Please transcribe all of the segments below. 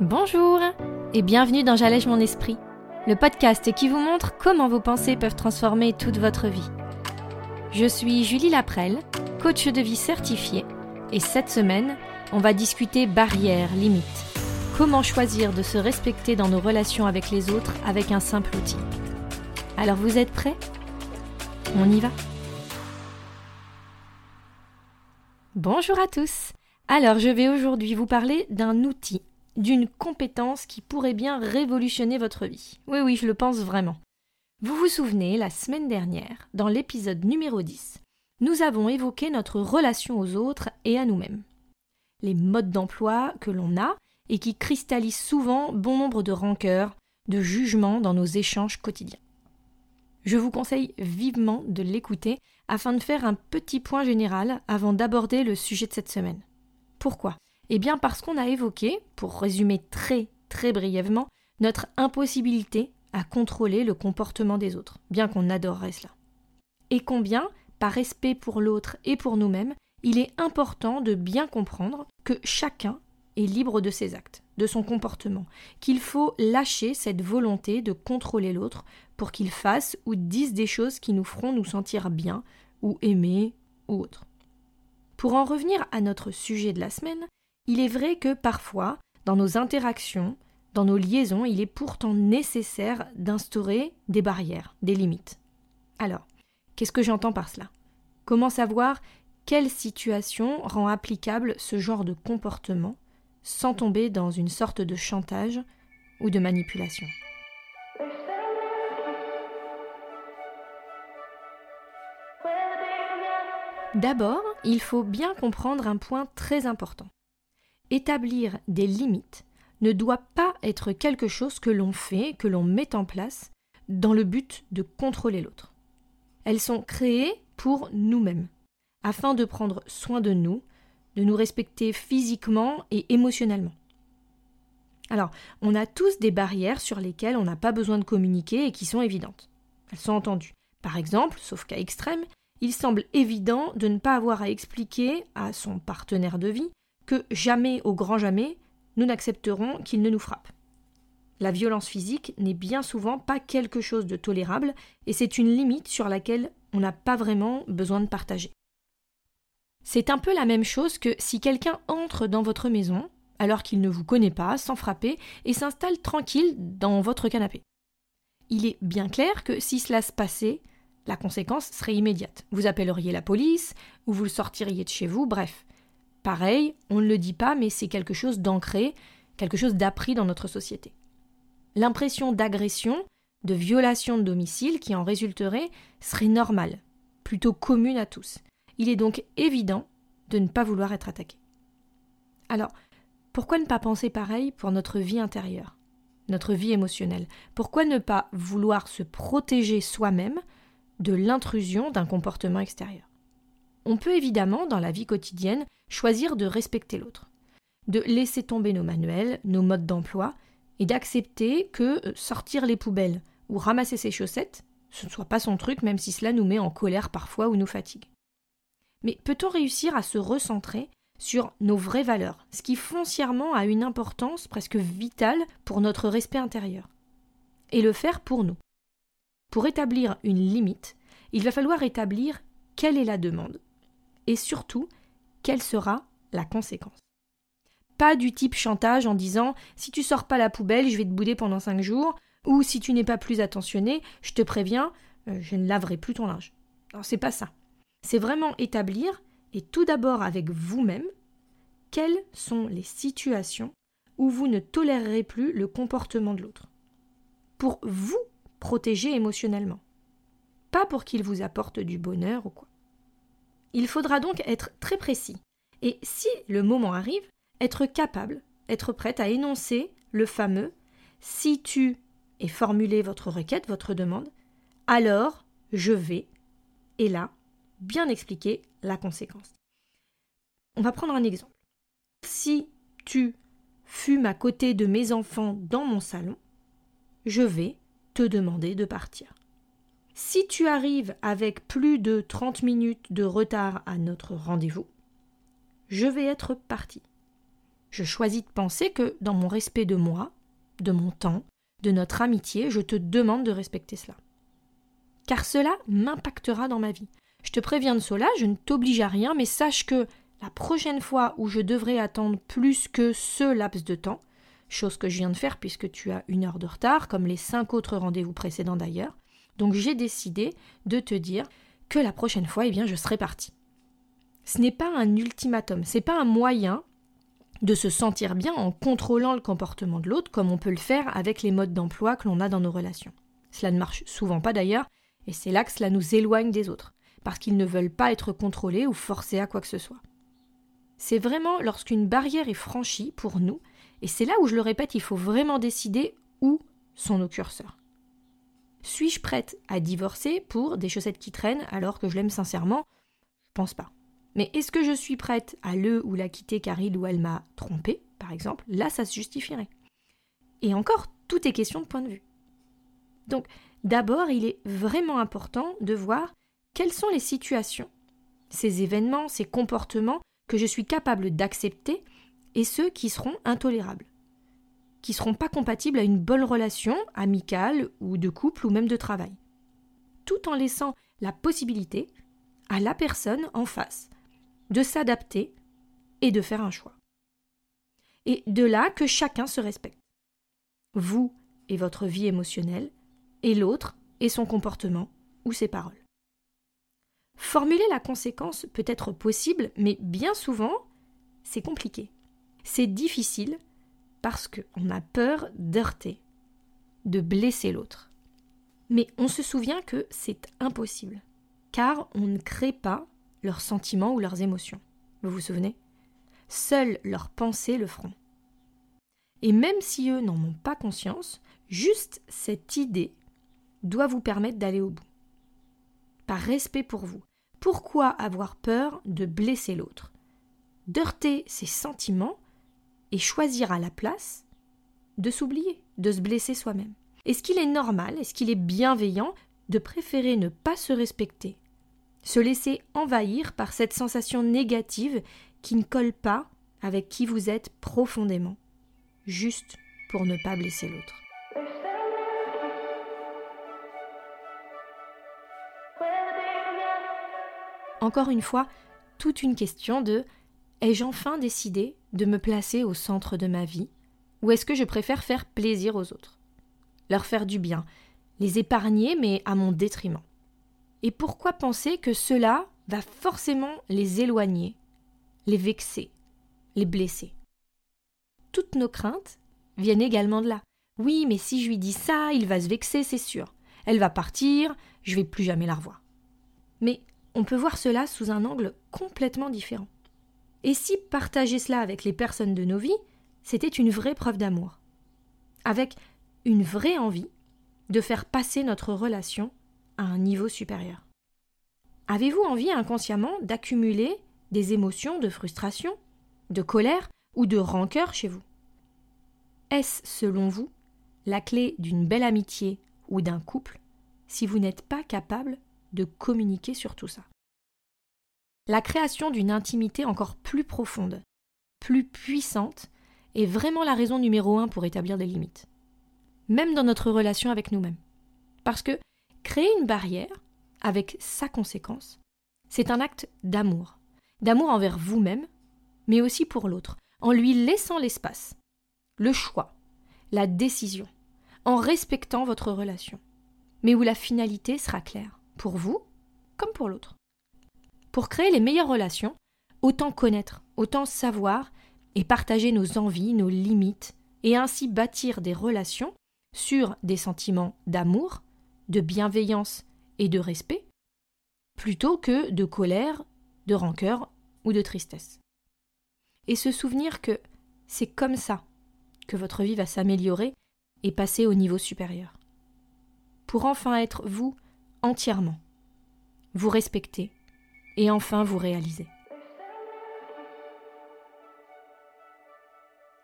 Bonjour et bienvenue dans J'allège mon esprit, le podcast qui vous montre comment vos pensées peuvent transformer toute votre vie. Je suis Julie Laprelle, coach de vie certifiée, et cette semaine, on va discuter barrières, limites. Comment choisir de se respecter dans nos relations avec les autres avec un simple outil. Alors vous êtes prêts? On y va? Bonjour à tous Alors je vais aujourd'hui vous parler d'un outil d'une compétence qui pourrait bien révolutionner votre vie. Oui, oui, je le pense vraiment. Vous vous souvenez, la semaine dernière, dans l'épisode numéro 10, nous avons évoqué notre relation aux autres et à nous-mêmes. Les modes d'emploi que l'on a et qui cristallisent souvent bon nombre de rancœurs, de jugements dans nos échanges quotidiens. Je vous conseille vivement de l'écouter afin de faire un petit point général avant d'aborder le sujet de cette semaine. Pourquoi? Eh bien parce qu'on a évoqué, pour résumer très très brièvement, notre impossibilité à contrôler le comportement des autres, bien qu'on adorerait cela. Et combien, par respect pour l'autre et pour nous-mêmes, il est important de bien comprendre que chacun est libre de ses actes, de son comportement, qu'il faut lâcher cette volonté de contrôler l'autre pour qu'il fasse ou dise des choses qui nous feront nous sentir bien, ou aimer, ou autre. Pour en revenir à notre sujet de la semaine, il est vrai que parfois, dans nos interactions, dans nos liaisons, il est pourtant nécessaire d'instaurer des barrières, des limites. Alors, qu'est-ce que j'entends par cela? Comment savoir quelle situation rend applicable ce genre de comportement sans tomber dans une sorte de chantage ou de manipulation? D'abord, il faut bien comprendre un point très important. Établir des limites ne doit pas être quelque chose que l'on fait, que l'on met en place dans le but de contrôler l'autre. Elles sont créées pour nous-mêmes, afin de prendre soin de nous, de nous respecter physiquement et émotionnellement. Alors, on a tous des barrières sur lesquelles on n'a pas besoin de communiquer et qui sont évidentes. Elles sont entendues. Par exemple, sauf cas extrême, il semble évident de ne pas avoir à expliquer à son partenaire de vie que jamais, au grand jamais, nous n'accepterons qu'il ne nous frappe. La violence physique n'est bien souvent pas quelque chose de tolérable, et c'est une limite sur laquelle on n'a pas vraiment besoin de partager. C'est un peu la même chose que si quelqu'un entre dans votre maison, alors qu'il ne vous connaît pas, sans frapper, et s'installe tranquille dans votre canapé. Il est bien clair que si cela se passait, la conséquence serait immédiate. Vous appelleriez la police, ou vous le sortiriez de chez vous, bref. Pareil, on ne le dit pas, mais c'est quelque chose d'ancré, quelque chose d'appris dans notre société. L'impression d'agression, de violation de domicile qui en résulterait serait normale, plutôt commune à tous. Il est donc évident de ne pas vouloir être attaqué. Alors, pourquoi ne pas penser pareil pour notre vie intérieure, notre vie émotionnelle? Pourquoi ne pas vouloir se protéger soi-même de l'intrusion d'un comportement extérieur? On peut évidemment, dans la vie quotidienne, choisir de respecter l'autre, de laisser tomber nos manuels, nos modes d'emploi, et d'accepter que euh, sortir les poubelles ou ramasser ses chaussettes, ce ne soit pas son truc, même si cela nous met en colère parfois ou nous fatigue. Mais peut-on réussir à se recentrer sur nos vraies valeurs, ce qui foncièrement a une importance presque vitale pour notre respect intérieur, et le faire pour nous? Pour établir une limite, il va falloir établir quelle est la demande, et surtout quelle sera la conséquence? Pas du type chantage en disant si tu sors pas la poubelle, je vais te bouder pendant cinq jours, ou si tu n'es pas plus attentionné, je te préviens, euh, je ne laverai plus ton linge. Non, c'est pas ça. C'est vraiment établir, et tout d'abord avec vous-même, quelles sont les situations où vous ne tolérerez plus le comportement de l'autre. Pour vous protéger émotionnellement. Pas pour qu'il vous apporte du bonheur ou quoi. Il faudra donc être très précis. Et si le moment arrive, être capable, être prête à énoncer le fameux si tu et formuler votre requête, votre demande, alors je vais, et là, bien expliquer la conséquence. On va prendre un exemple. Si tu fumes à côté de mes enfants dans mon salon, je vais te demander de partir. Si tu arrives avec plus de 30 minutes de retard à notre rendez-vous, je vais être parti. Je choisis de penser que, dans mon respect de moi, de mon temps, de notre amitié, je te demande de respecter cela. Car cela m'impactera dans ma vie. Je te préviens de cela, je ne t'oblige à rien, mais sache que la prochaine fois où je devrais attendre plus que ce laps de temps, chose que je viens de faire puisque tu as une heure de retard, comme les cinq autres rendez-vous précédents d'ailleurs, donc j'ai décidé de te dire que la prochaine fois, eh bien, je serai parti. Ce n'est pas un ultimatum, c'est pas un moyen de se sentir bien en contrôlant le comportement de l'autre comme on peut le faire avec les modes d'emploi que l'on a dans nos relations. Cela ne marche souvent pas d'ailleurs, et c'est là que cela nous éloigne des autres, parce qu'ils ne veulent pas être contrôlés ou forcés à quoi que ce soit. C'est vraiment lorsqu'une barrière est franchie pour nous, et c'est là où je le répète, il faut vraiment décider où sont nos curseurs. Suis-je prête à divorcer pour des chaussettes qui traînent alors que je l'aime sincèrement? Je pense pas. Mais est-ce que je suis prête à le ou la quitter car il ou elle m'a trompé, par exemple? Là, ça se justifierait. Et encore, tout est question de point de vue. Donc, d'abord, il est vraiment important de voir quelles sont les situations, ces événements, ces comportements que je suis capable d'accepter et ceux qui seront intolérables, qui seront pas compatibles à une bonne relation amicale ou de couple ou même de travail, tout en laissant la possibilité à la personne en face de s'adapter et de faire un choix. Et de là que chacun se respecte. Vous et votre vie émotionnelle, et l'autre et son comportement ou ses paroles. Formuler la conséquence peut être possible, mais bien souvent, c'est compliqué. C'est difficile parce qu'on a peur d'heurter, de blesser l'autre. Mais on se souvient que c'est impossible, car on ne crée pas leurs sentiments ou leurs émotions. Vous vous souvenez? Seules leurs pensées le feront. Et même si eux n'en ont pas conscience, juste cette idée doit vous permettre d'aller au bout. Par respect pour vous. Pourquoi avoir peur de blesser l'autre? D'heurter ses sentiments et choisir à la place de s'oublier, de se blesser soi-même. Est-ce qu'il est normal, est-ce qu'il est bienveillant de préférer ne pas se respecter, se laisser envahir par cette sensation négative qui ne colle pas avec qui vous êtes profondément, juste pour ne pas blesser l'autre? Encore une fois, toute une question de ai-je enfin décidé de me placer au centre de ma vie ou est-ce que je préfère faire plaisir aux autres? Leur faire du bien, les épargner mais à mon détriment. Et pourquoi penser que cela va forcément les éloigner, les vexer, les blesser? Toutes nos craintes viennent également de là. Oui, mais si je lui dis ça, il va se vexer, c'est sûr. Elle va partir, je vais plus jamais la revoir. Mais on peut voir cela sous un angle complètement différent. Et si partager cela avec les personnes de nos vies, c'était une vraie preuve d'amour, avec une vraie envie de faire passer notre relation à un niveau supérieur. Avez-vous envie inconsciemment d'accumuler des émotions de frustration, de colère ou de rancœur chez vous? Est-ce, selon vous, la clé d'une belle amitié ou d'un couple si vous n'êtes pas capable de communiquer sur tout ça? La création d'une intimité encore plus profonde, plus puissante, est vraiment la raison numéro un pour établir des limites. Même dans notre relation avec nous-mêmes. Parce que créer une barrière, avec sa conséquence, c'est un acte d'amour. D'amour envers vous-même, mais aussi pour l'autre, en lui laissant l'espace, le choix, la décision, en respectant votre relation, mais où la finalité sera claire pour vous comme pour l'autre. Pour créer les meilleures relations, autant connaître, autant savoir et partager nos envies, nos limites, et ainsi bâtir des relations sur des sentiments d'amour, de bienveillance et de respect, plutôt que de colère, de rancœur ou de tristesse. Et se souvenir que c'est comme ça que votre vie va s'améliorer et passer au niveau supérieur. Pour enfin être vous entièrement, vous respecter et enfin vous réaliser.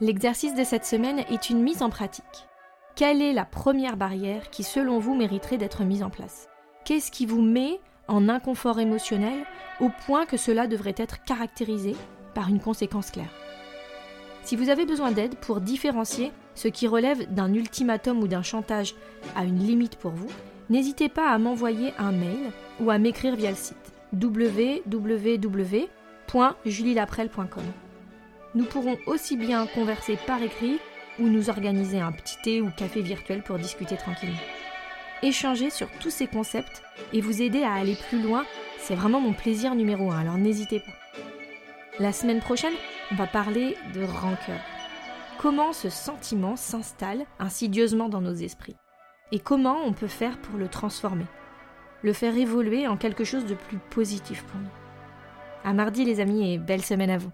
L'exercice de cette semaine est une mise en pratique. Quelle est la première barrière qui, selon vous, mériterait d'être mise en place? Qu'est-ce qui vous met en inconfort émotionnel au point que cela devrait être caractérisé par une conséquence claire? Si vous avez besoin d'aide pour différencier ce qui relève d'un ultimatum ou d'un chantage à une limite pour vous, n'hésitez pas à m'envoyer un mail ou à m'écrire via le site www.julielaprel.com. Nous pourrons aussi bien converser par écrit ou nous organiser un petit thé ou café virtuel pour discuter tranquillement. Échanger sur tous ces concepts et vous aider à aller plus loin, c'est vraiment mon plaisir numéro un, alors n'hésitez pas. La semaine prochaine, on va parler de rancœur. Comment ce sentiment s'installe insidieusement dans nos esprits? Et comment on peut faire pour le transformer, le faire évoluer en quelque chose de plus positif pour nous. À mardi les amis et belle semaine à vous.